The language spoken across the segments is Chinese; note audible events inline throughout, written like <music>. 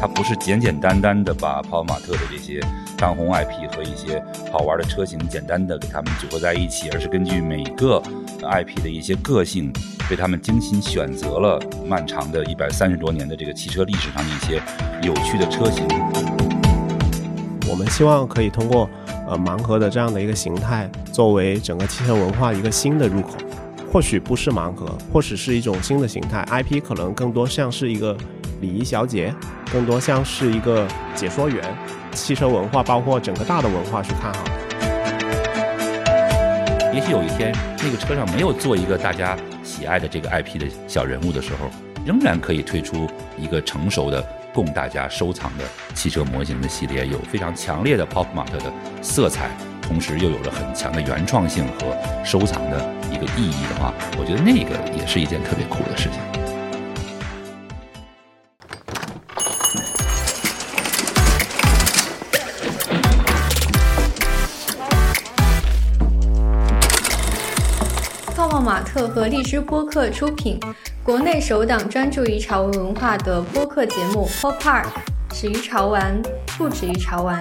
它不是简简单单的把泡泡玛特的这些当红 IP 和一些好玩的车型简单的给它们组合在一起，而是根据每个 IP 的一些个性，为他们精心选择了漫长的一百三十多年的这个汽车历史上的一些有趣的车型。我们希望可以通过呃盲盒的这样的一个形态，作为整个汽车文化一个新的入口。或许不是盲盒，或许是一种新的形态。IP 可能更多像是一个礼仪小姐，更多像是一个解说员。汽车文化包括整个大的文化去看好。也许有一天，那个车上没有做一个大家喜爱的这个 IP 的小人物的时候，仍然可以推出一个成熟的供大家收藏的汽车模型的系列，有非常强烈的 Pop Mart 的色彩。同时又有着很强的原创性和收藏的一个意义的话，我觉得那个也是一件特别酷的事情。泡泡玛特和荔枝播客出品，国内首档专注于潮文文化的播客节目《Pop Art》，始于潮玩，不止于潮玩。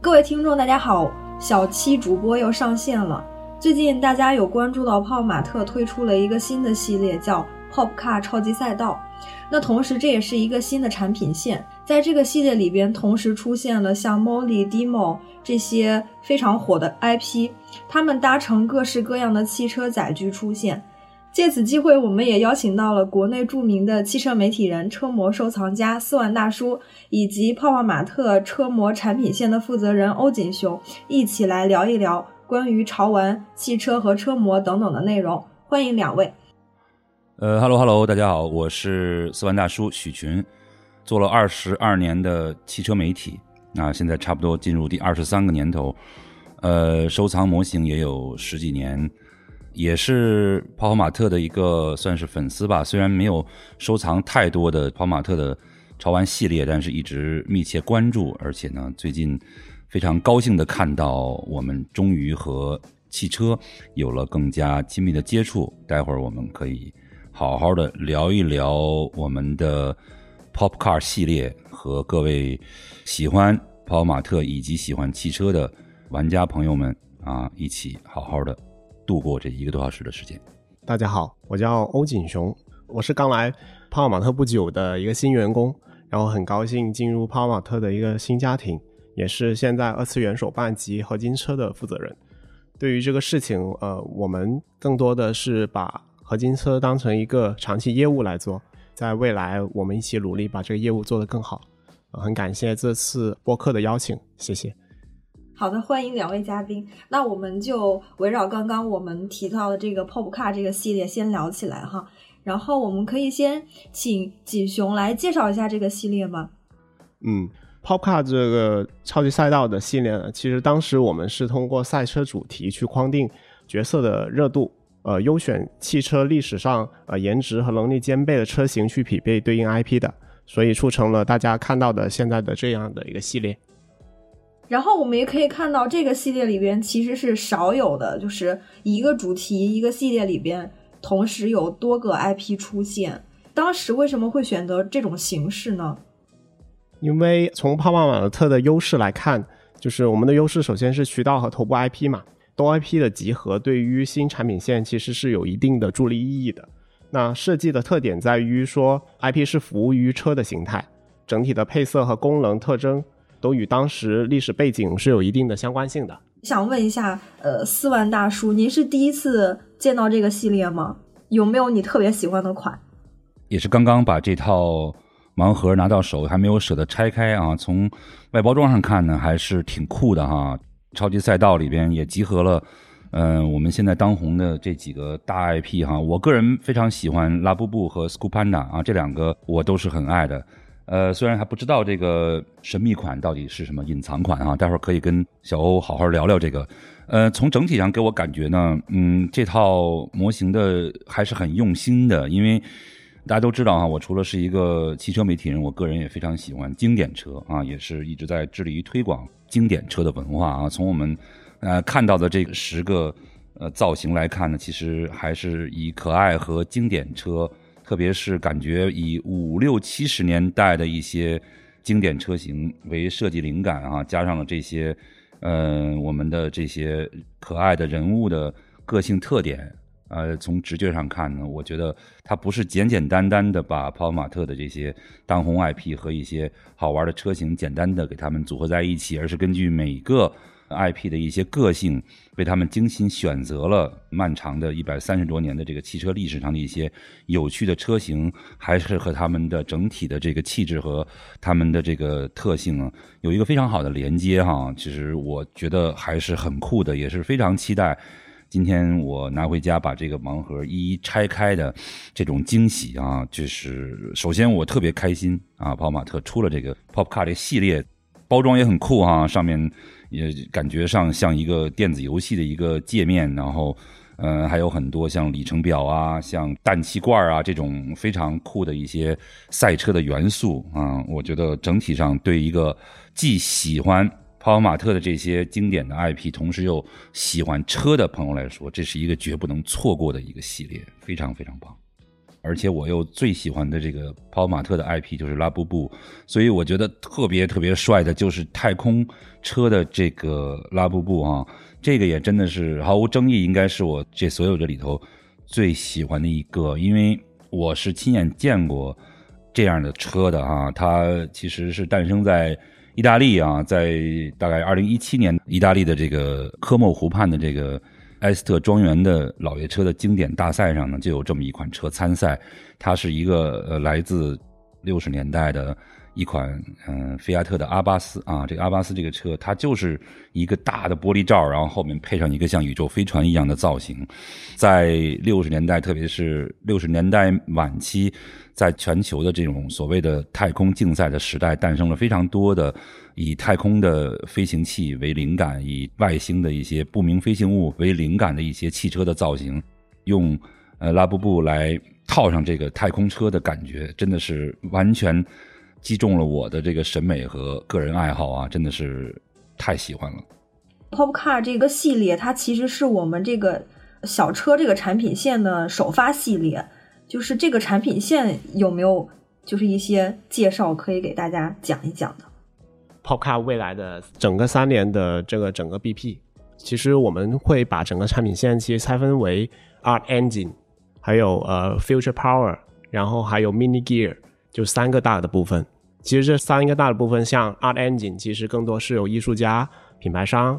各位听众，大家好，小七主播又上线了。最近大家有关注到泡玛特推出了一个新的系列，叫 Pop Car 超级赛道。那同时，这也是一个新的产品线。在这个系列里边，同时出现了像 Molly、Demo 这些非常火的 IP，他们搭乘各式各样的汽车载具出现。借此机会，我们也邀请到了国内著名的汽车媒体人、车模收藏家四万大叔，以及泡泡玛特车模产品线的负责人欧锦雄，一起来聊一聊关于潮玩、汽车和车模等等的内容。欢迎两位。呃哈喽哈喽，大家好，我是四万大叔许群，做了二十二年的汽车媒体，那现在差不多进入第二十三个年头，呃，收藏模型也有十几年。也是泡泡玛特的一个算是粉丝吧，虽然没有收藏太多的泡泡玛特的潮玩系列，但是一直密切关注，而且呢，最近非常高兴的看到我们终于和汽车有了更加亲密的接触。待会儿我们可以好好的聊一聊我们的 Pop Car 系列，和各位喜欢泡泡玛特以及喜欢汽车的玩家朋友们啊，一起好好的。度过这一个多小时的时间。大家好，我叫欧锦雄，我是刚来泡泡玛特不久的一个新员工，然后很高兴进入泡泡玛特的一个新家庭，也是现在二次元手办及合金车的负责人。对于这个事情，呃，我们更多的是把合金车当成一个长期业务来做，在未来我们一起努力把这个业务做得更好。很感谢这次播客的邀请，谢谢。好的，欢迎两位嘉宾。那我们就围绕刚刚我们提到的这个 Pop Car 这个系列先聊起来哈。然后我们可以先请锦雄来介绍一下这个系列吗？嗯，Pop Car 这个超级赛道的系列呢，其实当时我们是通过赛车主题去框定角色的热度，呃，优选汽车历史上呃颜值和能力兼备的车型去匹配对应 IP 的，所以促成了大家看到的现在的这样的一个系列。然后我们也可以看到，这个系列里边其实是少有的，就是一个主题一个系列里边同时有多个 IP 出现。当时为什么会选择这种形式呢？因为从泡泡玛特的优势来看，就是我们的优势首先是渠道和头部 IP 嘛，多 IP 的集合对于新产品线其实是有一定的助力意义的。那设计的特点在于说，IP 是服务于车的形态，整体的配色和功能特征。都与当时历史背景是有一定的相关性的。想问一下，呃，四万大叔，您是第一次见到这个系列吗？有没有你特别喜欢的款？也是刚刚把这套盲盒拿到手，还没有舍得拆开啊。从外包装上看呢，还是挺酷的哈。超级赛道里边也集合了，嗯，我们现在当红的这几个大 IP 哈。我个人非常喜欢拉布布和 Scoopanda 啊，这两个我都是很爱的。呃，虽然还不知道这个神秘款到底是什么隐藏款啊，待会儿可以跟小欧好好聊聊这个。呃，从整体上给我感觉呢，嗯，这套模型的还是很用心的，因为大家都知道啊，我除了是一个汽车媒体人，我个人也非常喜欢经典车啊，也是一直在致力于推广经典车的文化啊。从我们呃看到的这十个呃造型来看呢，其实还是以可爱和经典车。特别是感觉以五六七十年代的一些经典车型为设计灵感啊，加上了这些，嗯，我们的这些可爱的人物的个性特点。呃，从直觉上看呢，我觉得它不是简简单单的把泡泡玛特的这些当红 IP 和一些好玩的车型简单的给他们组合在一起，而是根据每个 IP 的一些个性，为他们精心选择了漫长的一百三十多年的这个汽车历史上的一些有趣的车型，还是和他们的整体的这个气质和他们的这个特性啊有一个非常好的连接哈。其实我觉得还是很酷的，也是非常期待。今天我拿回家把这个盲盒一一拆开的这种惊喜啊，就是首先我特别开心啊，跑马特出了这个 Pop Car 这系列，包装也很酷哈，上面也感觉上像一个电子游戏的一个界面，然后嗯还有很多像里程表啊、像氮气罐啊这种非常酷的一些赛车的元素啊，我觉得整体上对一个既喜欢。泡泡玛特的这些经典的 IP，同时又喜欢车的朋友来说，这是一个绝不能错过的一个系列，非常非常棒。而且我又最喜欢的这个泡泡玛特的 IP 就是拉布布，所以我觉得特别特别帅的就是太空车的这个拉布布啊，这个也真的是毫无争议，应该是我这所有的里头最喜欢的一个，因为我是亲眼见过这样的车的啊，它其实是诞生在。意大利啊，在大概二零一七年，意大利的这个科莫湖畔的这个埃斯特庄园的老爷车的经典大赛上呢，就有这么一款车参赛。它是一个呃来自六十年代的一款嗯菲亚特的阿巴斯啊，这个阿巴斯这个车，它就是一个大的玻璃罩，然后后面配上一个像宇宙飞船一样的造型。在六十年代，特别是六十年代晚期。在全球的这种所谓的太空竞赛的时代，诞生了非常多的以太空的飞行器为灵感，以外星的一些不明飞行物为灵感的一些汽车的造型，用呃拉布布来套上这个太空车的感觉，真的是完全击中了我的这个审美和个人爱好啊！真的是太喜欢了。Pop Car 这个系列，它其实是我们这个小车这个产品线的首发系列。就是这个产品线有没有就是一些介绍可以给大家讲一讲的？Popcar 未来的整个三年的这个整个 BP，其实我们会把整个产品线其实拆分为 Art Engine，还有呃 Future Power，然后还有 Mini Gear，就三个大的部分。其实这三个大的部分，像 Art Engine，其实更多是由艺术家、品牌商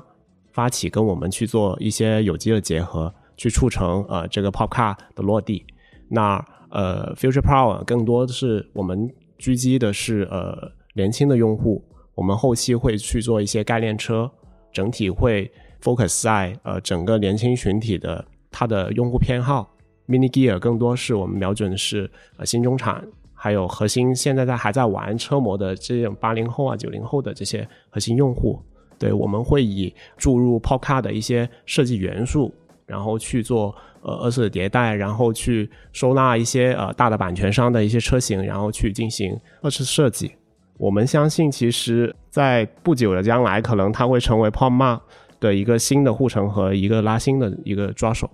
发起跟我们去做一些有机的结合，去促成呃这个 Popcar 的落地。那呃，Future Power 更多的是我们狙击的是呃年轻的用户，我们后期会去做一些概念车，整体会 focus 在呃整个年轻群体的它的用户偏好。Mini Gear 更多是我们瞄准的是呃新中产，还有核心现在在还在玩车模的这种八零后啊九零后的这些核心用户。对，我们会以注入 POCAR 的一些设计元素，然后去做。呃，二次的迭代，然后去收纳一些呃大的版权商的一些车型，然后去进行二次设计。我们相信，其实，在不久的将来，可能它会成为 p o m a 的一个新的护城河一个拉新的一个抓手。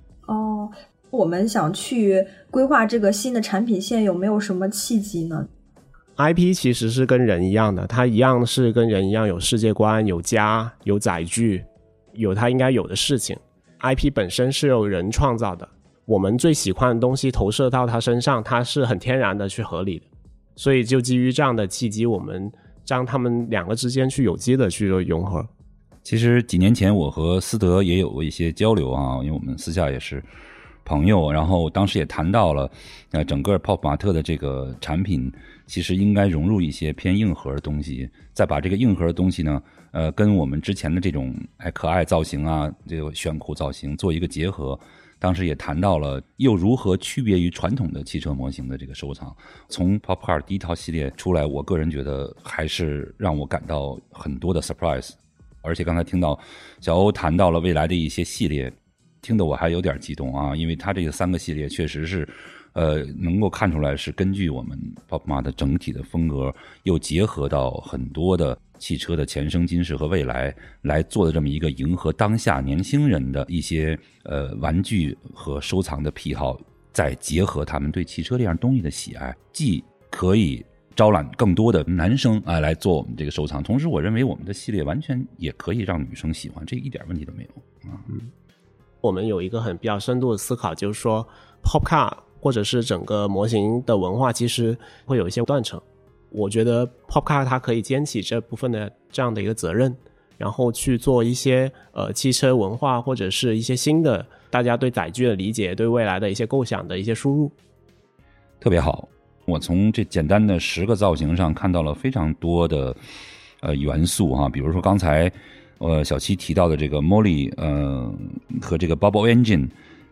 哦，我们想去规划这个新的产品线，有没有什么契机呢？IP 其实是跟人一样的，它一样是跟人一样有世界观、有家、有载具、有它应该有的事情。IP 本身是由人创造的，我们最喜欢的东西投射到它身上，它是很天然的去合理的，所以就基于这样的契机，我们将他们两个之间去有机的去做融合。其实几年前我和思德也有过一些交流啊，因为我们私下也是朋友，然后当时也谈到了，呃，整个 Pop 马特的这个产品其实应该融入一些偏硬核的东西，再把这个硬核的东西呢。呃，跟我们之前的这种哎可爱造型啊，这个炫酷造型做一个结合，当时也谈到了又如何区别于传统的汽车模型的这个收藏。从 Pop Car 第一套系列出来，我个人觉得还是让我感到很多的 surprise。而且刚才听到小欧谈到了未来的一些系列，听得我还有点激动啊，因为它这个三个系列确实是。呃，能够看出来是根据我们 Pop Mart 整体的风格，又结合到很多的汽车的前生今世和未来来做的这么一个迎合当下年轻人的一些呃玩具和收藏的癖好，再结合他们对汽车这样东西的喜爱，既可以招揽更多的男生啊来做我们这个收藏，同时我认为我们的系列完全也可以让女生喜欢，这一点问题都没有啊。我们有一个很比较深度的思考，就是说 pop car 或者是整个模型的文化，其实会有一些断层。我觉得 pop car 它可以肩起这部分的这样的一个责任，然后去做一些呃汽车文化或者是一些新的大家对载具的理解、对未来的一些构想的一些输入。特别好，我从这简单的十个造型上看到了非常多的呃元素哈，比如说刚才呃小七提到的这个 Molly 呃和这个 Bubble Engine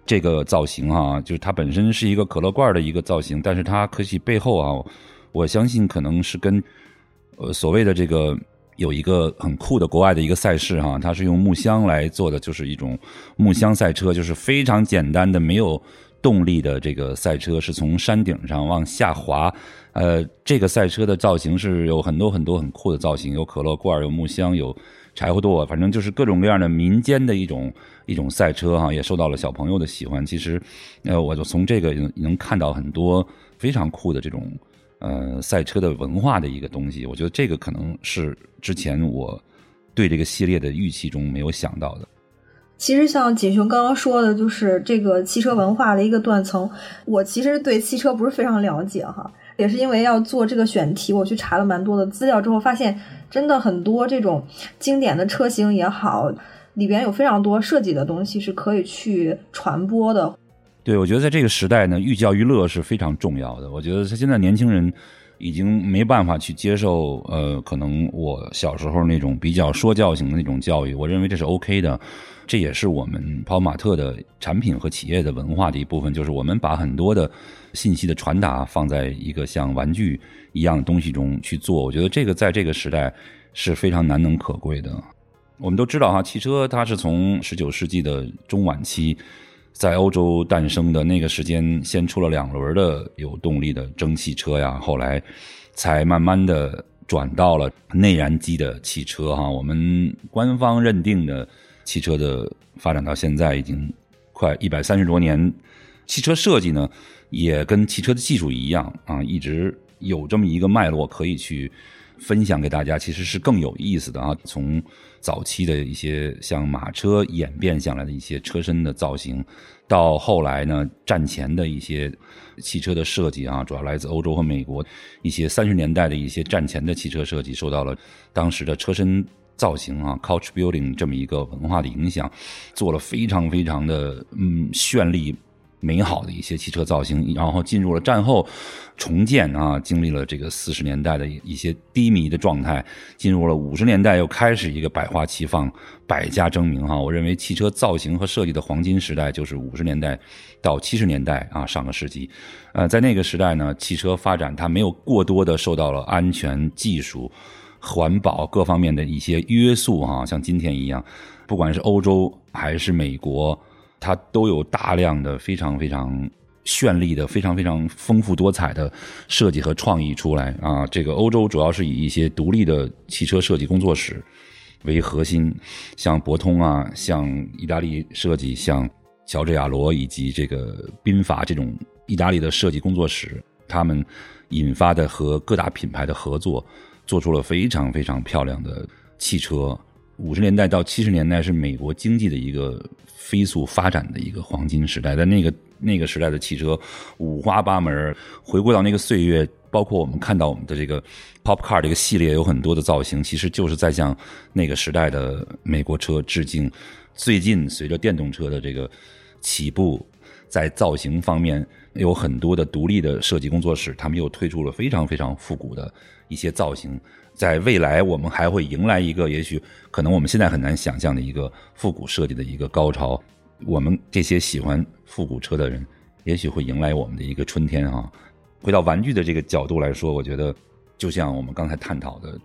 这个造型哈，就是它本身是一个可乐罐的一个造型，但是它可惜背后啊，我相信可能是跟呃所谓的这个有一个很酷的国外的一个赛事哈，它是用木箱来做的，就是一种木箱赛车，就是非常简单的没有。动力的这个赛车是从山顶上往下滑，呃，这个赛车的造型是有很多很多很酷的造型，有可乐罐，有木箱，有柴火垛，反正就是各种各样的民间的一种一种赛车哈，也受到了小朋友的喜欢。其实，呃，我就从这个能看到很多非常酷的这种呃赛车的文化的一个东西。我觉得这个可能是之前我对这个系列的预期中没有想到的。其实像锦雄刚刚说的，就是这个汽车文化的一个断层。我其实对汽车不是非常了解哈，也是因为要做这个选题，我去查了蛮多的资料之后，发现真的很多这种经典的车型也好，里边有非常多设计的东西是可以去传播的。对，我觉得在这个时代呢，寓教于乐是非常重要的。我觉得现在年轻人已经没办法去接受，呃，可能我小时候那种比较说教型的那种教育，我认为这是 OK 的。这也是我们跑马特的产品和企业的文化的一部分，就是我们把很多的信息的传达放在一个像玩具一样的东西中去做。我觉得这个在这个时代是非常难能可贵的。我们都知道哈，汽车它是从十九世纪的中晚期在欧洲诞生的，那个时间先出了两轮的有动力的蒸汽车呀，后来才慢慢的转到了内燃机的汽车哈。我们官方认定的。汽车的发展到现在已经快一百三十多年，汽车设计呢也跟汽车的技术一样啊，一直有这么一个脉络可以去分享给大家，其实是更有意思的啊。从早期的一些像马车演变下来的一些车身的造型，到后来呢战前的一些汽车的设计啊，主要来自欧洲和美国一些三十年代的一些战前的汽车设计，受到了当时的车身。造型啊，couch building 这么一个文化的影响，做了非常非常的嗯绚丽美好的一些汽车造型，然后进入了战后重建啊，经历了这个四十年代的一些低迷的状态，进入了五十年代又开始一个百花齐放、百家争鸣哈。我认为汽车造型和设计的黄金时代就是五十年代到七十年代啊，上个世纪。呃，在那个时代呢，汽车发展它没有过多的受到了安全技术。环保各方面的一些约束啊，像今天一样，不管是欧洲还是美国，它都有大量的非常非常绚丽的、非常非常丰富多彩的设计和创意出来啊。这个欧洲主要是以一些独立的汽车设计工作室为核心，像博通啊，像意大利设计，像乔治亚罗以及这个宾法这种意大利的设计工作室，他们引发的和各大品牌的合作。做出了非常非常漂亮的汽车。五十年代到七十年代是美国经济的一个飞速发展的一个黄金时代，在那个那个时代的汽车五花八门。回顾到那个岁月，包括我们看到我们的这个 Pop Car 这个系列有很多的造型，其实就是在向那个时代的美国车致敬。最近随着电动车的这个起步，在造型方面有很多的独立的设计工作室，他们又推出了非常非常复古的。一些造型，在未来我们还会迎来一个，也许可能我们现在很难想象的一个复古设计的一个高潮。我们这些喜欢复古车的人，也许会迎来我们的一个春天啊！回到玩具的这个角度来说，我觉得就像我们刚才探讨的，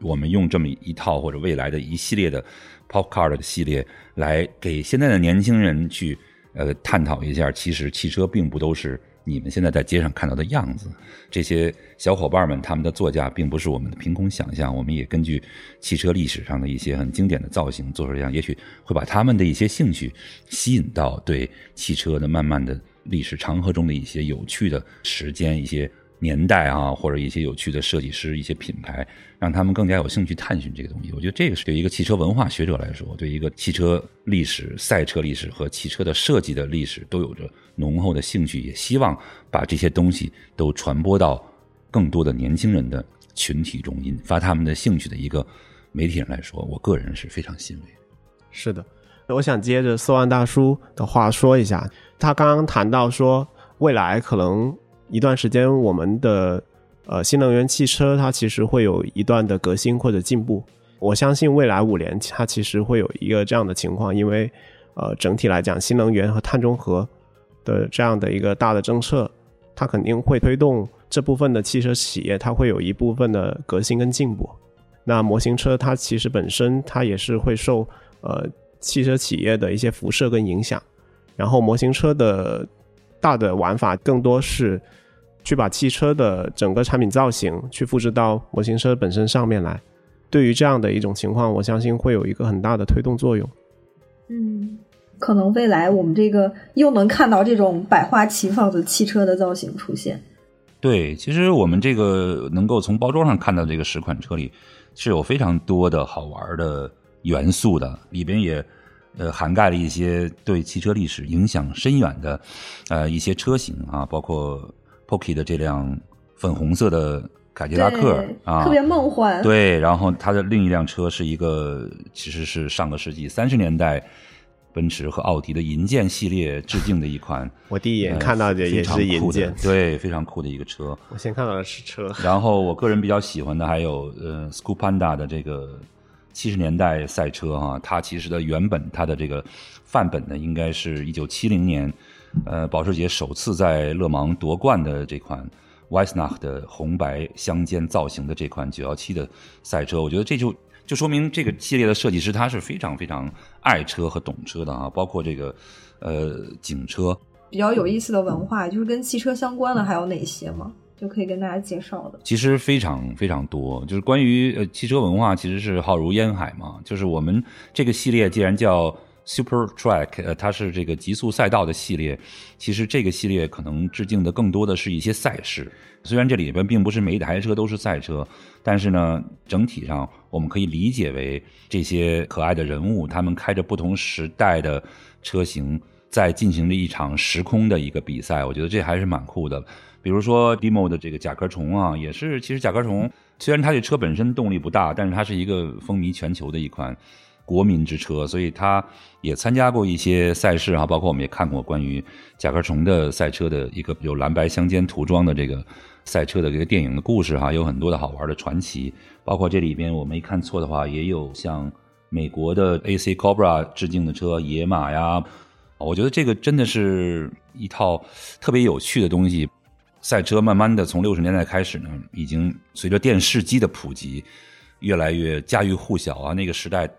我们用这么一套或者未来的一系列的 Pop Car 的系列，来给现在的年轻人去呃探讨一下，其实汽车并不都是。你们现在在街上看到的样子，这些小伙伴们他们的座驾并不是我们的凭空想象，我们也根据汽车历史上的一些很经典的造型做出这样，也许会把他们的一些兴趣吸引到对汽车的慢慢的历史长河中的一些有趣的时间、一些年代啊，或者一些有趣的设计师、一些品牌，让他们更加有兴趣探寻这个东西。我觉得这个是对一个汽车文化学者来说，对一个汽车历史、赛车历史和汽车的设计的历史都有着浓厚的兴趣，也希望把这些东西都传播到更多的年轻人的群体中，引发他们的兴趣的一个媒体人来说，我个人是非常欣慰。是的，我想接着四万大叔的话说一下，他刚刚谈到说，未来可能一段时间我们的呃新能源汽车它其实会有一段的革新或者进步。我相信未来五年它其实会有一个这样的情况，因为呃整体来讲，新能源和碳中和的这样的一个大的政策，它肯定会推动这部分的汽车企业，它会有一部分的革新跟进步。那模型车它其实本身它也是会受呃，汽车企业的一些辐射跟影响，然后模型车的大的玩法更多是去把汽车的整个产品造型去复制到模型车本身上面来。对于这样的一种情况，我相信会有一个很大的推动作用。嗯，可能未来我们这个又能看到这种百花齐放的汽车的造型出现。对，其实我们这个能够从包装上看到这个十款车里是有非常多的好玩的。元素的里边也，呃，涵盖了一些对汽车历史影响深远的，呃，一些车型啊，包括 Pocky 的这辆粉红色的凯迪拉克啊，特别梦幻。对，然后它的另一辆车是一个，其实是上个世纪三十年代奔驰和奥迪的银箭系列致敬的一款。<laughs> 我第一眼看到的也是银箭，对，非常酷的一个车。我先看到的是车，然后我个人比较喜欢的还有呃 s c o o Panda 的这个。七十年代赛车哈，它其实的原本它的这个范本呢，应该是一九七零年，呃，保时捷首次在勒芒夺冠的这款 Weissnach 的红白相间造型的这款917的赛车。我觉得这就就说明这个系列的设计师他是非常非常爱车和懂车的啊，包括这个呃警车。比较有意思的文化就是跟汽车相关的还有哪些吗？就可以跟大家介绍的，其实非常非常多。就是关于呃汽车文化，其实是浩如烟海嘛。就是我们这个系列既然叫 Super Track，呃，它是这个极速赛道的系列。其实这个系列可能致敬的更多的是一些赛事。虽然这里边并不是每一台车都是赛车，但是呢，整体上我们可以理解为这些可爱的人物，他们开着不同时代的车型，在进行着一场时空的一个比赛。我觉得这还是蛮酷的。比如说，Demo 的这个甲壳虫啊，也是其实甲壳虫虽然它这车本身动力不大，但是它是一个风靡全球的一款国民之车，所以他也参加过一些赛事啊，包括我们也看过关于甲壳虫的赛车的一个有蓝白相间涂装的这个赛车的这个电影的故事哈，有很多的好玩的传奇，包括这里边我没看错的话，也有像美国的 AC Cobra 致敬的车野马呀，我觉得这个真的是一套特别有趣的东西。赛车慢慢的从六十年代开始呢，已经随着电视机的普及，越来越家喻户晓啊。那个时代，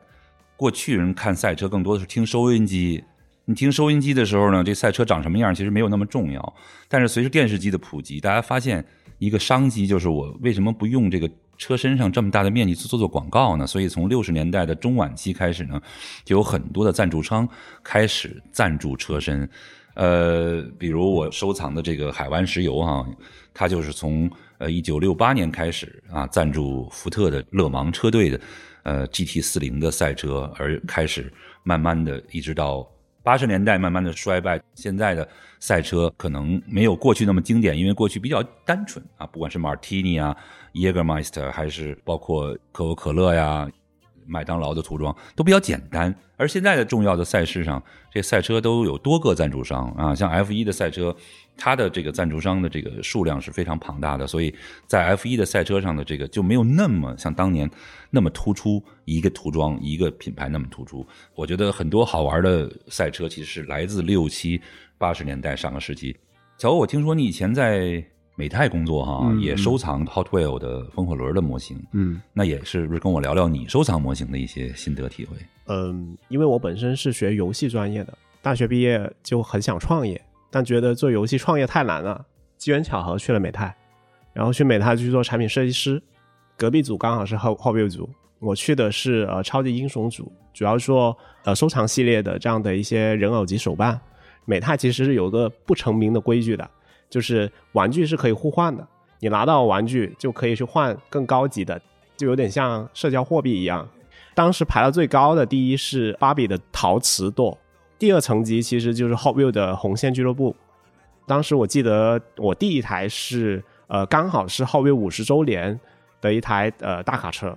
过去人看赛车更多的是听收音机。你听收音机的时候呢，这赛车长什么样其实没有那么重要。但是随着电视机的普及，大家发现一个商机，就是我为什么不用这个车身上这么大的面积去做做广告呢？所以从六十年代的中晚期开始呢，就有很多的赞助商开始赞助车身。呃，比如我收藏的这个海湾石油哈，它就是从呃一九六八年开始啊，赞助福特的勒芒车队的呃 GT 四零的赛车，而开始慢慢的一直到八十年代慢慢的衰败。现在的赛车可能没有过去那么经典，因为过去比较单纯啊，不管是 Martini 啊、Eggermeister，，还是包括可口可乐呀。麦当劳的涂装都比较简单，而现在的重要的赛事上，这赛车都有多个赞助商啊，像 F 一的赛车，它的这个赞助商的这个数量是非常庞大的，所以在 F 一的赛车上的这个就没有那么像当年那么突出一个涂装一个品牌那么突出。我觉得很多好玩的赛车其实是来自六七八十年代上个世纪。乔，我听说你以前在。美泰工作哈，也收藏 Hot Wheel 的风火轮的模型。嗯，那也是不是跟我聊聊你收藏模型的一些心得体会？嗯，因为我本身是学游戏专业的，大学毕业就很想创业，但觉得做游戏创业太难了。机缘巧合去了美泰，然后去美泰去做产品设计师。隔壁组刚好是 Hot Wheel 组，我去的是呃超级英雄组，主要做呃收藏系列的这样的一些人偶及手办。美泰其实是有个不成名的规矩的，就是玩具是可以互换的，你拿到玩具就可以去换更高级的，就有点像社交货币一样。当时排到最高的第一是芭比的陶瓷舵，第二层级其实就是 Hot Wheel 的红线俱乐部。当时我记得我第一台是呃刚好是 Hot Wheel 五十周年的一台呃大卡车，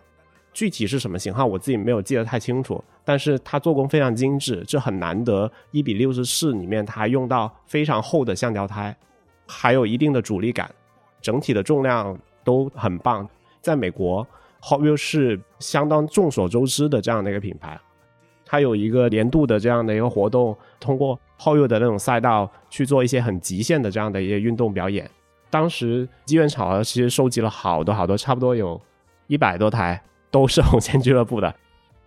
具体是什么型号我自己没有记得太清楚，但是它做工非常精致，这很难得。一比六十四里面它用到非常厚的橡胶胎，还有一定的阻力感，整体的重量都很棒。在美国，Hot Wheel 是相当众所周知的这样的一个品牌。它有一个年度的这样的一个活动，通过后右的那种赛道去做一些很极限的这样的一些运动表演。当时机缘巧合，其实收集了好多好多，差不多有一百多台，都是红线俱乐部的。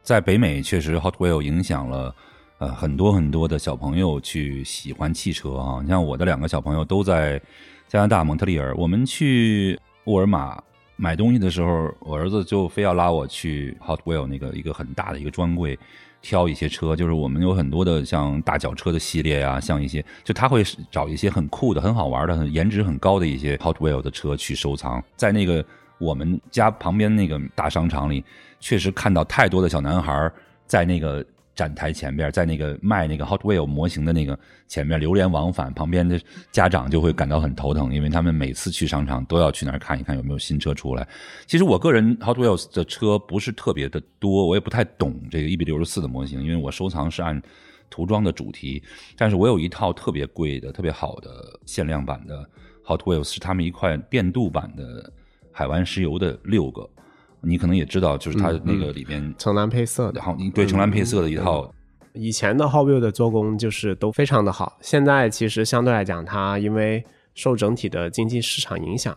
在北美，确实 Hot Wheel 影响了呃很多很多的小朋友去喜欢汽车啊。你像我的两个小朋友都在加拿大蒙特利尔，我们去沃尔玛买东西的时候，我儿子就非要拉我去 Hot Wheel 那个一个很大的一个专柜。挑一些车，就是我们有很多的像大脚车的系列啊，像一些就他会找一些很酷的、很好玩的、很颜值很高的一些 Hot Wheel 的车去收藏。在那个我们家旁边那个大商场里，确实看到太多的小男孩在那个。展台前边，在那个卖那个 Hot Wheel 模型的那个前面流连往返，旁边的家长就会感到很头疼，因为他们每次去商场都要去那儿看一看有没有新车出来。其实我个人 Hot Wheels 的车不是特别的多，我也不太懂这个一比六十四的模型，因为我收藏是按涂装的主题。但是我有一套特别贵的、特别好的限量版的 Hot Wheels，是他们一块电镀版的海湾石油的六个。你可能也知道，就是它那个里边橙蓝配色的，好，对，橙蓝配色的一套。以前的 Hot Wheel 的做工就是都非常的好，现在其实相对来讲，它因为受整体的经济市场影响，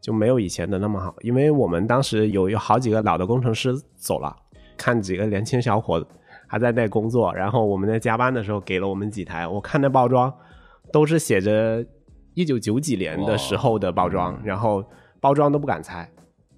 就没有以前的那么好。因为我们当时有有好几个老的工程师走了，看几个年轻小伙子还在那工作，然后我们在加班的时候给了我们几台，我看那包装都是写着一九九几年的时候的包装，然后包装都不敢拆。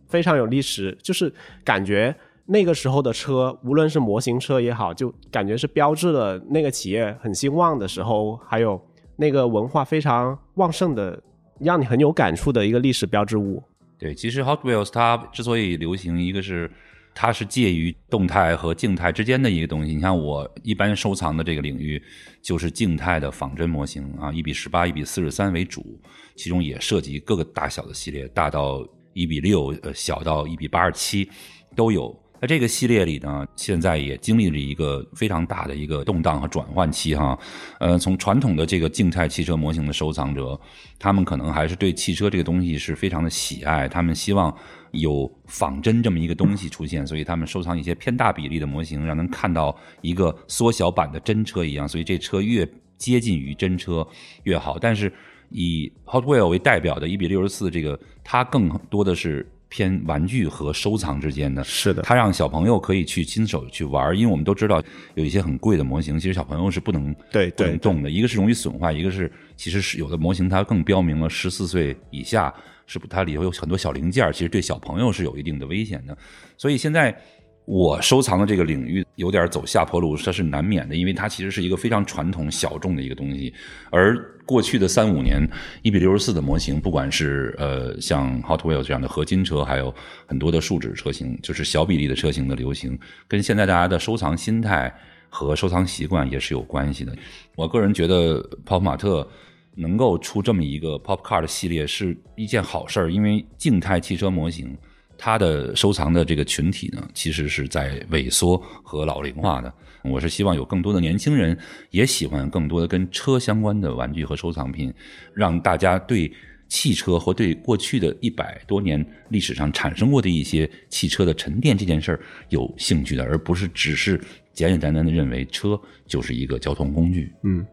非常有历史，就是感觉那个时候的车，无论是模型车也好，就感觉是标志了那个企业很兴旺的时候，还有那个文化非常旺盛的，让你很有感触的一个历史标志物。对，其实 Hot Wheels 它之所以流行，一个是它是介于动态和静态之间的一个东西。你像我一般收藏的这个领域，就是静态的仿真模型啊，一比十八、一比四十三为主，其中也涉及各个大小的系列，大到。一比六，呃，小到一比八十七，都有。在这个系列里呢，现在也经历了一个非常大的一个动荡和转换期，哈。呃，从传统的这个静态汽车模型的收藏者，他们可能还是对汽车这个东西是非常的喜爱，他们希望有仿真这么一个东西出现，所以他们收藏一些偏大比例的模型，让能看到一个缩小版的真车一样。所以这车越接近于真车越好，但是。以 Hot Wheel 为代表的一比六十四，这个它更多的是偏玩具和收藏之间的。是的，它让小朋友可以去亲手去玩，因为我们都知道有一些很贵的模型，其实小朋友是不能对不能动的。一个是容易损坏，一个是其实是有的模型它更标明了十四岁以下是不，它里头有很多小零件，其实对小朋友是有一定的危险的。所以现在。我收藏的这个领域有点走下坡路，这是难免的，因为它其实是一个非常传统小众的一个东西。而过去的三五年，一比六十四的模型，不管是呃像 Hot Wheels 这样的合金车，还有很多的树脂车型，就是小比例的车型的流行，跟现在大家的收藏心态和收藏习惯也是有关系的。我个人觉得，泡泡玛特能够出这么一个 Pop Car 的系列是一件好事儿，因为静态汽车模型。它的收藏的这个群体呢，其实是在萎缩和老龄化的。我是希望有更多的年轻人也喜欢更多的跟车相关的玩具和收藏品，让大家对汽车或对过去的一百多年历史上产生过的一些汽车的沉淀这件事儿有兴趣的，而不是只是简简单单的认为车就是一个交通工具。嗯，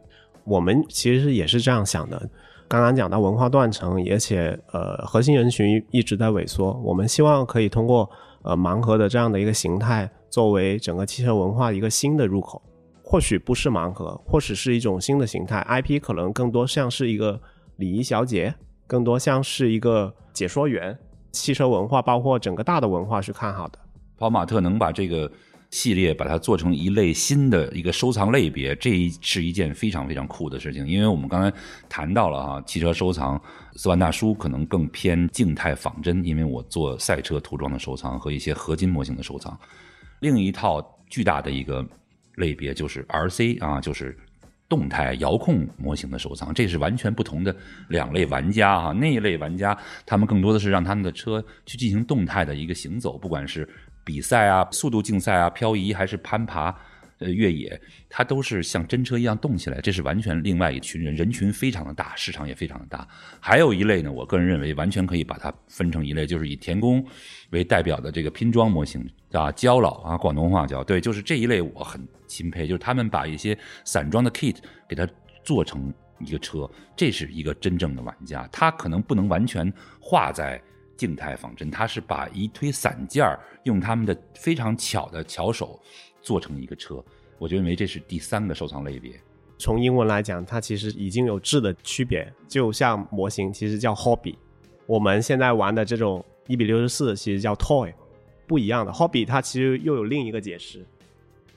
我们其实也是这样想的。刚刚讲到文化断层，而且呃核心人群一直在萎缩。我们希望可以通过呃盲盒的这样的一个形态，作为整个汽车文化一个新的入口。或许不是盲盒，或许是一种新的形态。IP 可能更多像是一个礼仪小姐，更多像是一个解说员。汽车文化包括整个大的文化是看好的。跑马特能把这个系列把它做成一类新的一个收藏类别，这是一件非常非常酷的事情。因为我们刚才谈到了哈，汽车收藏，斯万大叔可能更偏静态仿真，因为我做赛车涂装的收藏和一些合金模型的收藏。另一套巨大的一个类别就是 RC 啊，就是动态遥控模型的收藏，这是完全不同的两类玩家啊。那一类玩家，他们更多的是让他们的车去进行动态的一个行走，不管是。比赛啊，速度竞赛啊，漂移还是攀爬，呃，越野，它都是像真车一样动起来，这是完全另外一群人，人群非常的大，市场也非常的大。还有一类呢，我个人认为完全可以把它分成一类，就是以田宫为代表的这个拼装模型啊，胶老啊，广东话叫对，就是这一类我很钦佩，就是他们把一些散装的 kit 给它做成一个车，这是一个真正的玩家，他可能不能完全画在。静态仿真，它是把一推散件儿用他们的非常巧的巧手做成一个车，我就认为这是第三个收藏类别。从英文来讲，它其实已经有质的区别，就像模型其实叫 hobby，我们现在玩的这种一比六十四其实叫 toy，不一样的 hobby 它其实又有另一个解释。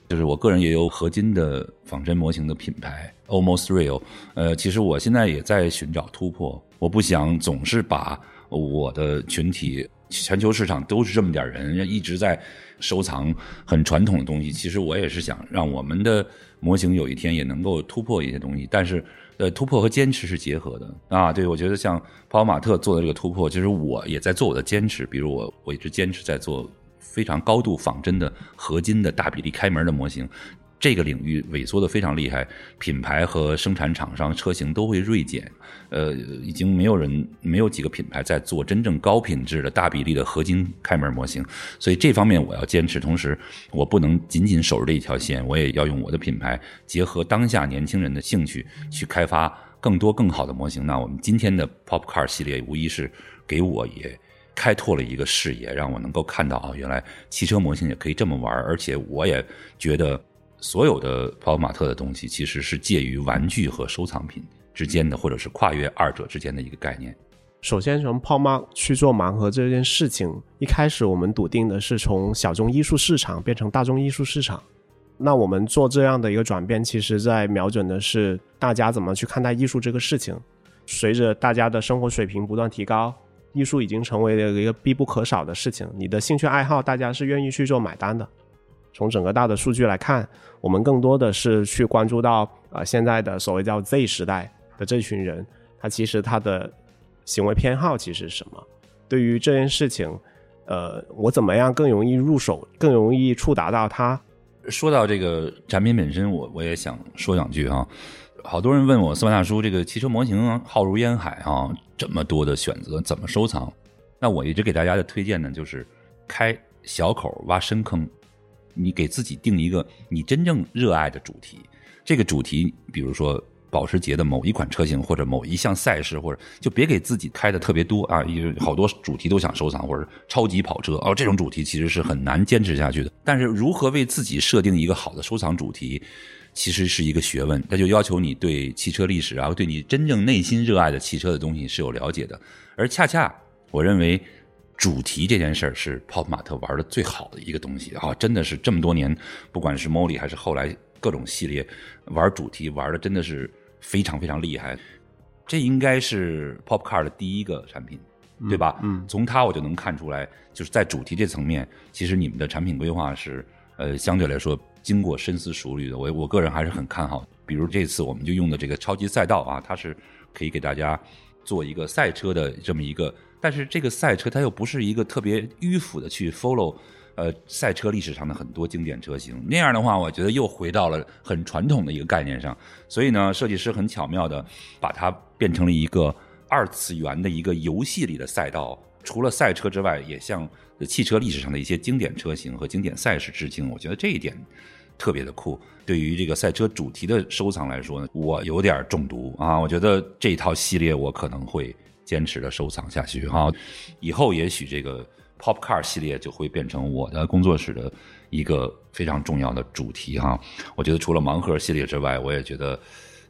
就是我个人也有合金的仿真模型的品牌 Almost Real，呃，其实我现在也在寻找突破，我不想总是把。我的群体，全球市场都是这么点人，一直在收藏很传统的东西。其实我也是想让我们的模型有一天也能够突破一些东西，但是呃，突破和坚持是结合的啊。对，我觉得像泡泡玛特做的这个突破，其实我也在做我的坚持。比如我，我一直坚持在做非常高度仿真的合金的大比例开门的模型。这个领域萎缩的非常厉害，品牌和生产厂商车型都会锐减，呃，已经没有人没有几个品牌在做真正高品质的大比例的合金开门模型，所以这方面我要坚持。同时，我不能仅仅守着这一条线，我也要用我的品牌结合当下年轻人的兴趣去开发更多更好的模型。那我们今天的 Pop Car 系列无疑是给我也开拓了一个视野，让我能够看到啊，原来汽车模型也可以这么玩，而且我也觉得。所有的泡泡玛特的东西，其实是介于玩具和收藏品之间的，或者是跨越二者之间的一个概念。首先，从泡泡去做盲盒这件事情，一开始我们笃定的是从小众艺术市场变成大众艺术市场。那我们做这样的一个转变，其实在瞄准的是大家怎么去看待艺术这个事情。随着大家的生活水平不断提高，艺术已经成为了一个必不可少的事情。你的兴趣爱好，大家是愿意去做买单的。从整个大的数据来看，我们更多的是去关注到啊，现在的所谓叫 Z 时代的这群人，他其实他的行为偏好其实是什么？对于这件事情，呃，我怎么样更容易入手，更容易触达到他？说到这个产品本身，我我也想说两句哈。好多人问我，斯万大叔，这个汽车模型浩如烟海啊，这么多的选择，怎么收藏？那我一直给大家的推荐呢，就是开小口挖深坑。你给自己定一个你真正热爱的主题，这个主题，比如说保时捷的某一款车型，或者某一项赛事，或者就别给自己开的特别多啊，有好多主题都想收藏，或者超级跑车哦，这种主题其实是很难坚持下去的。但是如何为自己设定一个好的收藏主题，其实是一个学问，那就要求你对汽车历史啊，对你真正内心热爱的汽车的东西是有了解的。而恰恰我认为。主题这件事儿是泡泡玛特玩的最好的一个东西啊！真的是这么多年，不管是 Molly 还是后来各种系列玩主题玩的真的是非常非常厉害。这应该是 Pop Car 的第一个产品，对吧？嗯，从它我就能看出来，就是在主题这层面，其实你们的产品规划是呃相对来说经过深思熟虑的。我我个人还是很看好。比如这次我们就用的这个超级赛道啊，它是可以给大家做一个赛车的这么一个。但是这个赛车它又不是一个特别迂腐的去 follow，呃，赛车历史上的很多经典车型那样的话，我觉得又回到了很传统的一个概念上。所以呢，设计师很巧妙的把它变成了一个二次元的一个游戏里的赛道。除了赛车之外，也向汽车历史上的一些经典车型和经典赛事致敬。我觉得这一点特别的酷。对于这个赛车主题的收藏来说呢，我有点中毒啊！我觉得这套系列我可能会。坚持的收藏下去哈，以后也许这个 Pop Car 系列就会变成我的工作室的一个非常重要的主题哈。我觉得除了盲盒系列之外，我也觉得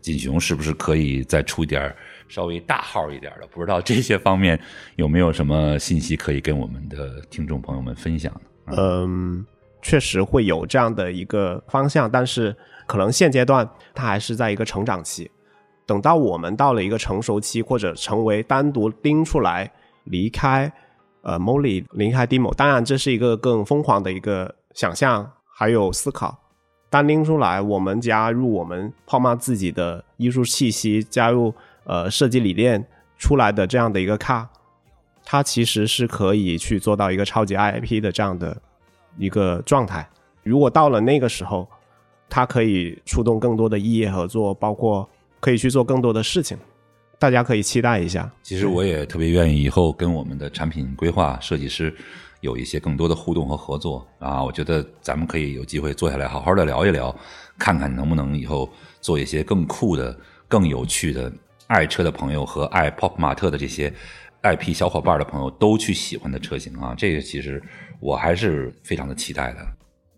锦雄是不是可以再出一点稍微大号一点的？不知道这些方面有没有什么信息可以跟我们的听众朋友们分享嗯，确实会有这样的一个方向，但是可能现阶段它还是在一个成长期。等到我们到了一个成熟期，或者成为单独拎出来离开呃 Molly 离开 Demo，当然这是一个更疯狂的一个想象还有思考。单拎出来，我们加入我们泡妈自己的艺术气息，加入呃设计理念出来的这样的一个卡，它其实是可以去做到一个超级 IP 的这样的一个状态。如果到了那个时候，它可以触动更多的异业合作，包括。可以去做更多的事情，大家可以期待一下。其实我也特别愿意以后跟我们的产品规划设计师有一些更多的互动和合作啊！我觉得咱们可以有机会坐下来好好的聊一聊，看看能不能以后做一些更酷的、更有趣的，爱车的朋友和爱 Pop 马特的这些 IP 小伙伴的朋友都去喜欢的车型啊！这个其实我还是非常的期待的。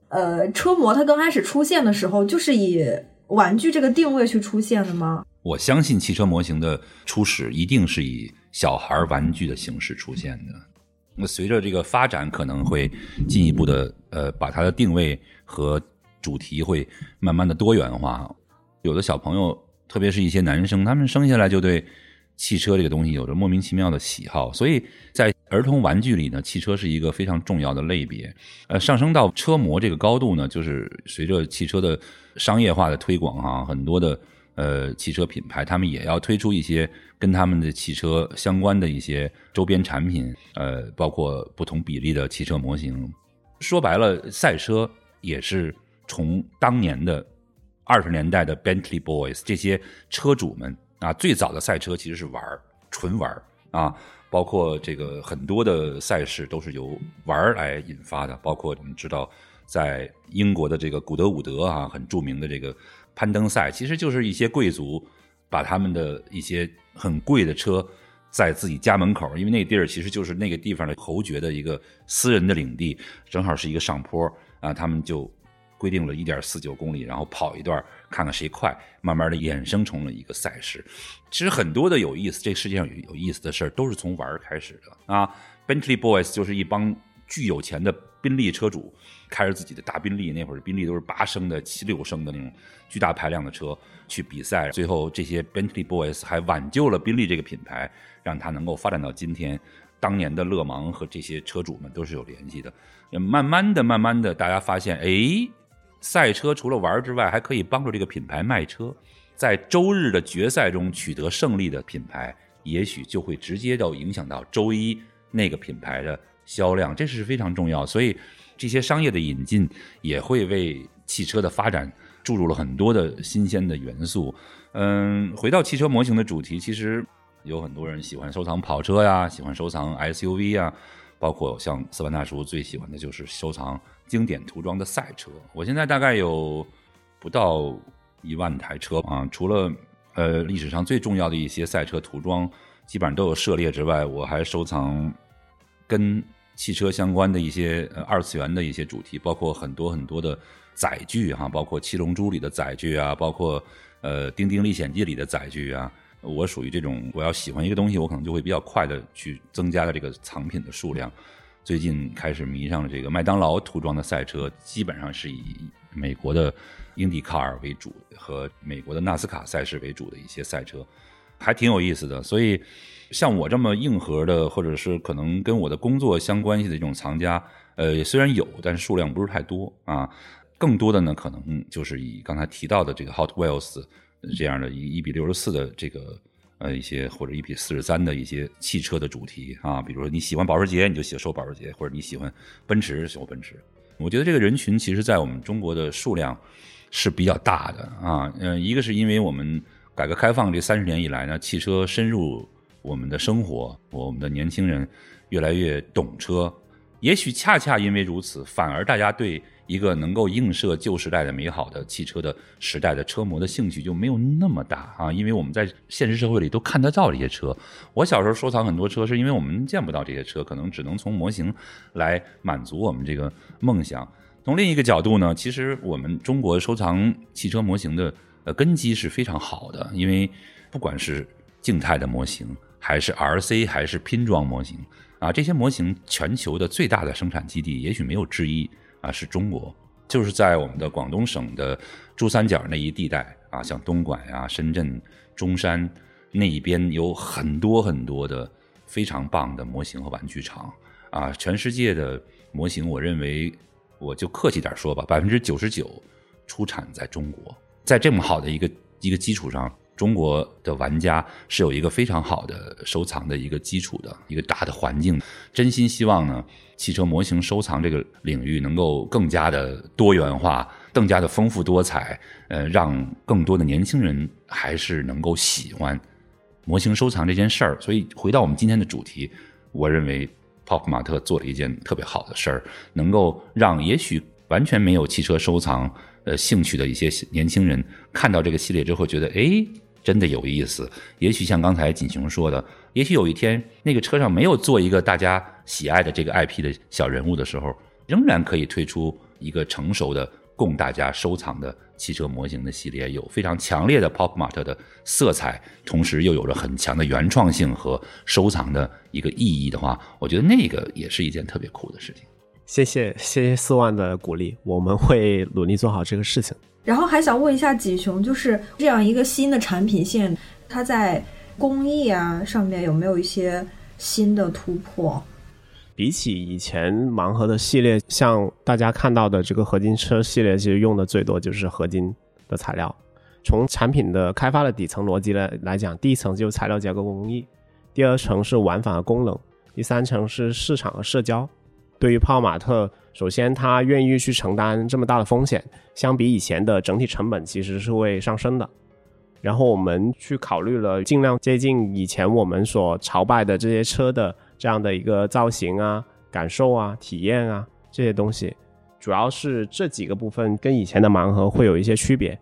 呃，车模它刚开始出现的时候，就是以。玩具这个定位去出现的吗？我相信汽车模型的初始一定是以小孩玩具的形式出现的。那随着这个发展，可能会进一步的呃，把它的定位和主题会慢慢的多元化。有的小朋友，特别是一些男生，他们生下来就对汽车这个东西有着莫名其妙的喜好，所以在儿童玩具里呢，汽车是一个非常重要的类别。呃，上升到车模这个高度呢，就是随着汽车的。商业化的推广啊，很多的呃汽车品牌，他们也要推出一些跟他们的汽车相关的一些周边产品，呃，包括不同比例的汽车模型。说白了，赛车也是从当年的二十年代的 Bentley Boys 这些车主们啊，最早的赛车其实是玩儿纯玩儿啊，包括这个很多的赛事都是由玩儿来引发的，包括我们知道。在英国的这个古德伍德啊，很著名的这个攀登赛，其实就是一些贵族把他们的一些很贵的车在自己家门口，因为那地儿其实就是那个地方的侯爵的一个私人的领地，正好是一个上坡啊，他们就规定了一点四九公里，然后跑一段，看看谁快，慢慢的衍生成了一个赛事。其实很多的有意思，这世界上有有意思的事儿都是从玩儿开始的啊。Bentley Boys 就是一帮巨有钱的宾利车主。开着自己的大宾利，那会儿宾利都是八升的、七六升的那种巨大排量的车去比赛，最后这些 Bentley Boys 还挽救了宾利这个品牌，让它能够发展到今天。当年的勒芒和这些车主们都是有联系的。慢慢的、慢慢的，大家发现，哎，赛车除了玩之外，还可以帮助这个品牌卖车。在周日的决赛中取得胜利的品牌，也许就会直接到影响到周一那个品牌的销量，这是非常重要。所以。这些商业的引进也会为汽车的发展注入了很多的新鲜的元素。嗯，回到汽车模型的主题，其实有很多人喜欢收藏跑车呀，喜欢收藏 SUV 呀，包括像斯万大叔最喜欢的就是收藏经典涂装的赛车。我现在大概有不到一万台车啊，除了呃历史上最重要的一些赛车涂装基本上都有涉猎之外，我还收藏跟。汽车相关的一些呃二次元的一些主题，包括很多很多的载具哈，包括《七龙珠》里的载具啊，包括呃《丁丁历险记》里的载具啊。我属于这种，我要喜欢一个东西，我可能就会比较快的去增加了这个藏品的数量。最近开始迷上了这个麦当劳涂装的赛车，基本上是以美国的英迪卡尔为主和美国的纳斯卡赛事为主的一些赛车，还挺有意思的。所以。像我这么硬核的，或者是可能跟我的工作相关系的这种藏家，呃，虽然有，但是数量不是太多啊。更多的呢，可能就是以刚才提到的这个 Hot Wheels 这样的一一比六十四的这个呃一些，或者一比四十三的一些汽车的主题啊。比如说你喜欢保时捷，你就喜收保时捷；或者你喜欢奔驰，喜欢奔驰。我觉得这个人群其实，在我们中国的数量是比较大的啊。嗯，一个是因为我们改革开放这三十年以来呢，汽车深入。我们的生活，我们的年轻人越来越懂车，也许恰恰因为如此，反而大家对一个能够映射旧时代的美好的汽车的时代的车模的兴趣就没有那么大啊！因为我们在现实社会里都看得到这些车。我小时候收藏很多车，是因为我们见不到这些车，可能只能从模型来满足我们这个梦想。从另一个角度呢，其实我们中国收藏汽车模型的呃根基是非常好的，因为不管是静态的模型。还是 RC 还是拼装模型啊？这些模型全球的最大的生产基地，也许没有之一啊。是中国，就是在我们的广东省的珠三角那一地带啊，像东莞呀、深圳、中山那一边有很多很多的非常棒的模型和玩具厂啊，全世界的模型，我认为我就客气点说吧，百分之九十九出产在中国，在这么好的一个一个基础上。中国的玩家是有一个非常好的收藏的一个基础的一个大的环境，真心希望呢，汽车模型收藏这个领域能够更加的多元化，更加的丰富多彩，呃，让更多的年轻人还是能够喜欢模型收藏这件事儿。所以回到我们今天的主题，我认为 Pop 马特做了一件特别好的事儿，能够让也许完全没有汽车收藏呃兴趣的一些年轻人看到这个系列之后，觉得哎。真的有意思，也许像刚才锦雄说的，也许有一天那个车上没有做一个大家喜爱的这个 IP 的小人物的时候，仍然可以推出一个成熟的供大家收藏的汽车模型的系列，有非常强烈的 Pop Mart 的色彩，同时又有着很强的原创性和收藏的一个意义的话，我觉得那个也是一件特别酷的事情。谢谢谢谢四万的鼓励，我们会努力做好这个事情。然后还想问一下几雄，就是这样一个新的产品线，它在工艺啊上面有没有一些新的突破？比起以前盲盒的系列，像大家看到的这个合金车系列，其实用的最多就是合金的材料。从产品的开发的底层逻辑来来讲，第一层就是材料结构工艺，第二层是玩法和功能，第三层是市场和社交。对于泡马特，首先他愿意去承担这么大的风险，相比以前的整体成本其实是会上升的。然后我们去考虑了尽量接近以前我们所朝拜的这些车的这样的一个造型啊、感受啊、体验啊这些东西，主要是这几个部分跟以前的盲盒会有一些区别。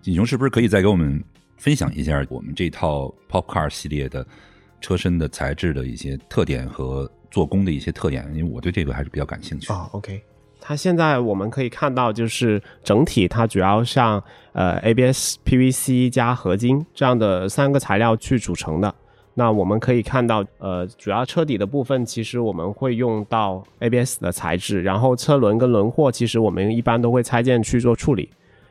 锦雄是不是可以再给我们分享一下我们这套 Pop Car 系列的车身的材质的一些特点和？做工的一些特点，因为我对这个还是比较感兴趣啊。OK，它现在我们可以看到，就是整体它主要像呃 ABS、PVC 加合金这样的三个材料去组成的。那我们可以看到，呃，主要车底的部分其实我们会用到 ABS 的材质，然后车轮跟轮廓其实我们一般都会拆件去做处理，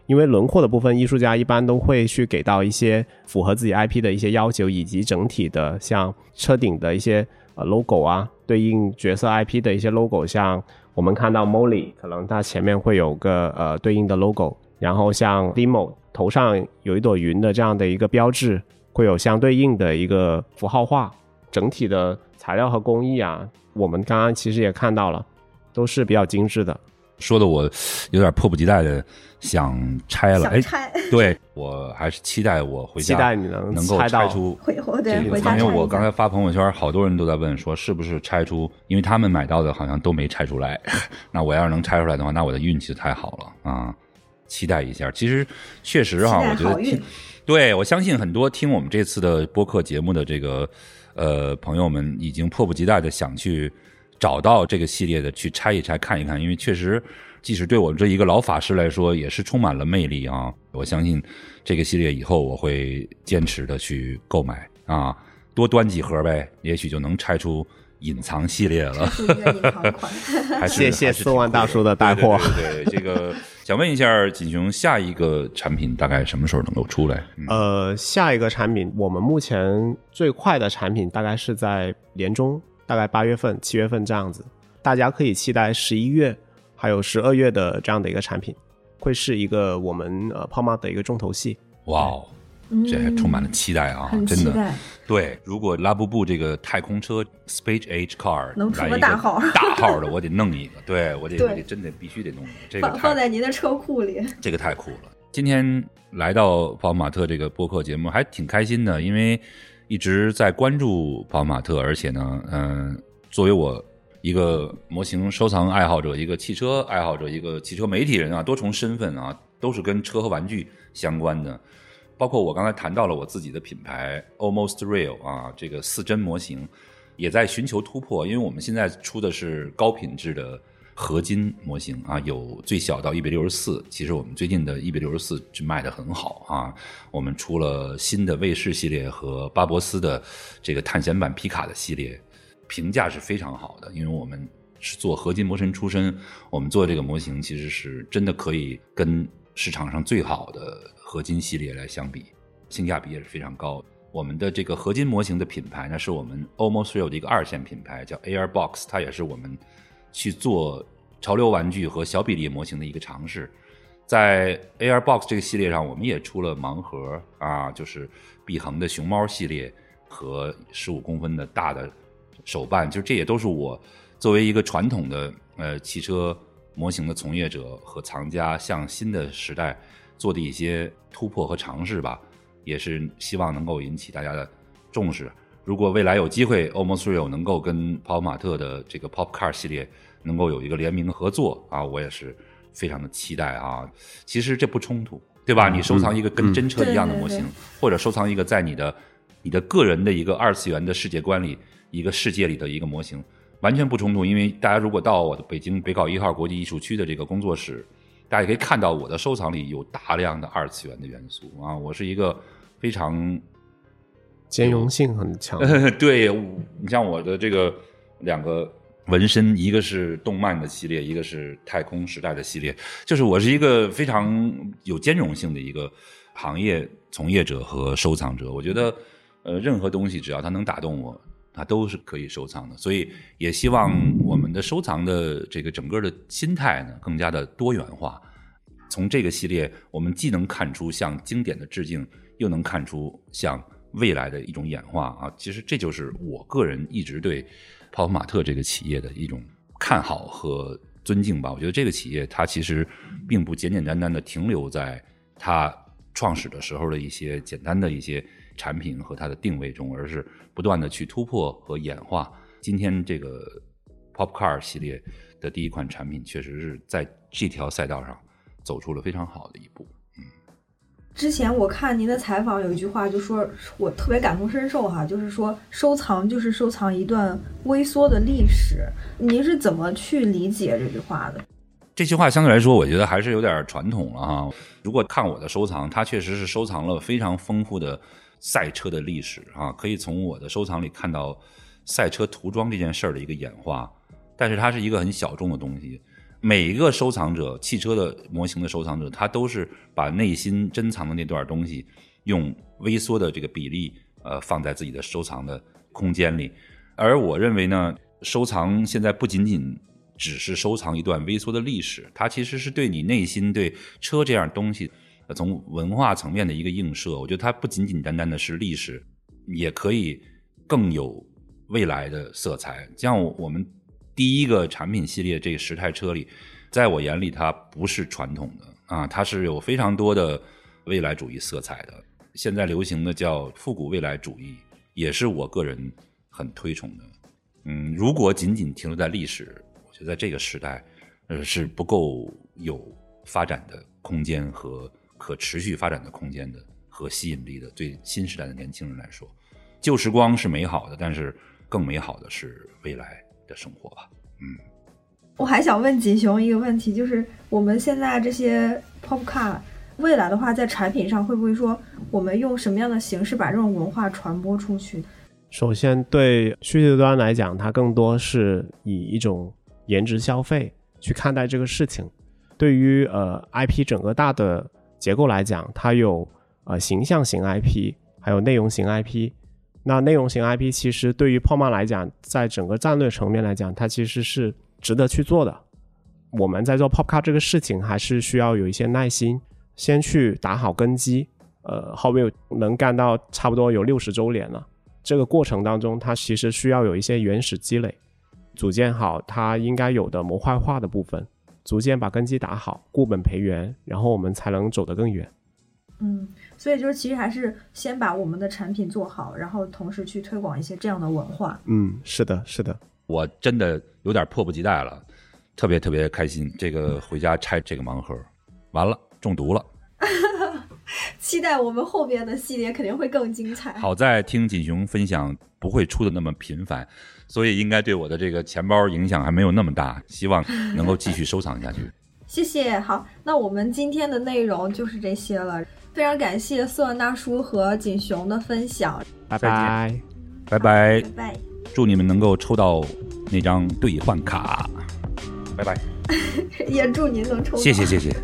因为轮廓的部分艺术家一般都会去给到一些符合自己 IP 的一些要求，以及整体的像车顶的一些。呃，logo 啊，对应角色 IP 的一些 logo，像我们看到 Molly，可能它前面会有个呃对应的 logo，然后像 Demo 头上有一朵云的这样的一个标志，会有相对应的一个符号化。整体的材料和工艺啊，我们刚刚其实也看到了，都是比较精致的。说的我有点迫不及待的想拆了，哎，对我还是期待我回家，期待你能能够拆出。回对，因为我刚才发朋友圈，好多人都在问说是不是拆出，因为他们买到的好像都没拆出来。<laughs> 那我要是能拆出来的话，那我的运气太好了啊！期待一下。其实确实哈，我觉得，对我相信很多听我们这次的播客节目的这个呃朋友们，已经迫不及待的想去。找到这个系列的去拆一拆看一看，因为确实，即使对我这一个老法师来说，也是充满了魅力啊！我相信这个系列以后我会坚持的去购买啊，多端几盒呗，也许就能拆出隐藏系列了。<laughs> 谢谢四万大叔的带货。对这个，<laughs> 想问一下锦雄，下一个产品大概什么时候能够出来？呃，下一个产品，我们目前最快的产品大概是在年中。大概八月份、七月份这样子，大家可以期待十一月还有十二月的这样的一个产品，会是一个我们呃泡泡的一个重头戏。哇哦，这还充满了期待啊！真的，对，如果拉布布这个太空车 Space Age Car 能出个大号 <laughs> 大号的，我得弄一个，对 <laughs> 我得我得真得必须得弄一个，这个放在您的车库里，<laughs> 这个太酷了。今天来到宝马特这个播客节目还挺开心的，因为。一直在关注宝马特，而且呢，嗯，作为我一个模型收藏爱好者、一个汽车爱好者、一个汽车媒体人啊，多重身份啊，都是跟车和玩具相关的。包括我刚才谈到了我自己的品牌 Almost Real 啊，这个四真模型也在寻求突破，因为我们现在出的是高品质的。合金模型啊，有最小到一百六十四。其实我们最近的一百六十四就卖的很好啊。我们出了新的卫士系列和巴博斯的这个探险版皮卡的系列，评价是非常好的。因为我们是做合金魔神出身，我们做这个模型其实是真的可以跟市场上最好的合金系列来相比，性价比也是非常高。我们的这个合金模型的品牌呢，是我们 Almost Real 的一个二线品牌，叫 Air Box，它也是我们去做潮流玩具和小比例模型的一个尝试。在 Air Box 这个系列上，我们也出了盲盒啊，就是碧恒的熊猫系列和十五公分的大的手办，就这也都是我作为一个传统的呃汽车模型的从业者和藏家，向新的时代做的一些突破和尝试吧。也是希望能够引起大家的重视。如果未来有机会，Almost Real 能够跟泡泡玛特的这个 Pop Car 系列能够有一个联名合作啊，我也是非常的期待啊。其实这不冲突，对吧？你收藏一个跟真车一样的模型，或者收藏一个在你的你的个人的一个二次元的世界观里一个世界里的一个模型，完全不冲突。因为大家如果到我的北京北考一号国际艺术区的这个工作室，大家可以看到我的收藏里有大量的二次元的元素啊。我是一个。非常兼容性很强，<laughs> 对你像我的这个两个纹身，一个是动漫的系列，一个是太空时代的系列，就是我是一个非常有兼容性的一个行业从业者和收藏者。我觉得，呃，任何东西只要它能打动我，它都是可以收藏的。所以也希望我们的收藏的这个整个的心态呢，更加的多元化。从这个系列，我们既能看出向经典的致敬。又能看出向未来的一种演化啊！其实这就是我个人一直对泡泡玛特这个企业的一种看好和尊敬吧。我觉得这个企业它其实并不简简单单的停留在它创始的时候的一些简单的一些产品和它的定位中，而是不断的去突破和演化。今天这个 Pop Car 系列的第一款产品，确实是在这条赛道上走出了非常好的一步。嗯之前我看您的采访，有一句话就说，我特别感同身受哈，就是说收藏就是收藏一段微缩的历史。您是怎么去理解这句话的？这句话相对来说，我觉得还是有点传统了哈。如果看我的收藏，它确实是收藏了非常丰富的赛车的历史啊，可以从我的收藏里看到赛车涂装这件事儿的一个演化，但是它是一个很小众的东西。每一个收藏者，汽车的模型的收藏者，他都是把内心珍藏的那段东西，用微缩的这个比例，呃，放在自己的收藏的空间里。而我认为呢，收藏现在不仅仅只是收藏一段微缩的历史，它其实是对你内心对车这样东西，从文化层面的一个映射。我觉得它不仅仅单单的是历史，也可以更有未来的色彩。像我们。第一个产品系列这个十台车里，在我眼里它不是传统的啊，它是有非常多的未来主义色彩的。现在流行的叫复古未来主义，也是我个人很推崇的。嗯，如果仅仅停留在历史，我觉得在这个时代，呃，是不够有发展的空间和可持续发展的空间的和吸引力的。对新时代的年轻人来说，旧时光是美好的，但是更美好的是未来。的生活吧，嗯，我还想问锦雄一个问题，就是我们现在这些 pop car，未来的话，在产品上会不会说，我们用什么样的形式把这种文化传播出去？首先，对需求端来讲，它更多是以一种颜值消费去看待这个事情。对于呃 IP 整个大的结构来讲，它有呃形象型 IP，还有内容型 IP。那内容型 IP 其实对于泡妈来讲，在整个战略层面来讲，它其实是值得去做的。我们在做 Pop Car 这个事情，还是需要有一些耐心，先去打好根基。呃，后面能干到差不多有六十周年了，这个过程当中，它其实需要有一些原始积累，组建好它应该有的模块化的部分，逐渐把根基打好，固本培元，然后我们才能走得更远。嗯。所以就是，其实还是先把我们的产品做好，然后同时去推广一些这样的文化。嗯，是的，是的，我真的有点迫不及待了，特别特别开心。这个回家拆这个盲盒，完了中毒了。<laughs> 期待我们后边的系列肯定会更精彩。好在听锦雄分享不会出的那么频繁，所以应该对我的这个钱包影响还没有那么大。希望能够继续收藏下去。<laughs> 谢谢。好，那我们今天的内容就是这些了。非常感谢四万大叔和锦雄的分享，拜拜，拜拜，拜拜，祝你们能够抽到那张兑换卡。拜拜，<laughs> 也祝您能抽到。谢谢谢谢。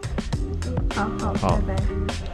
<laughs> 好好好拜拜。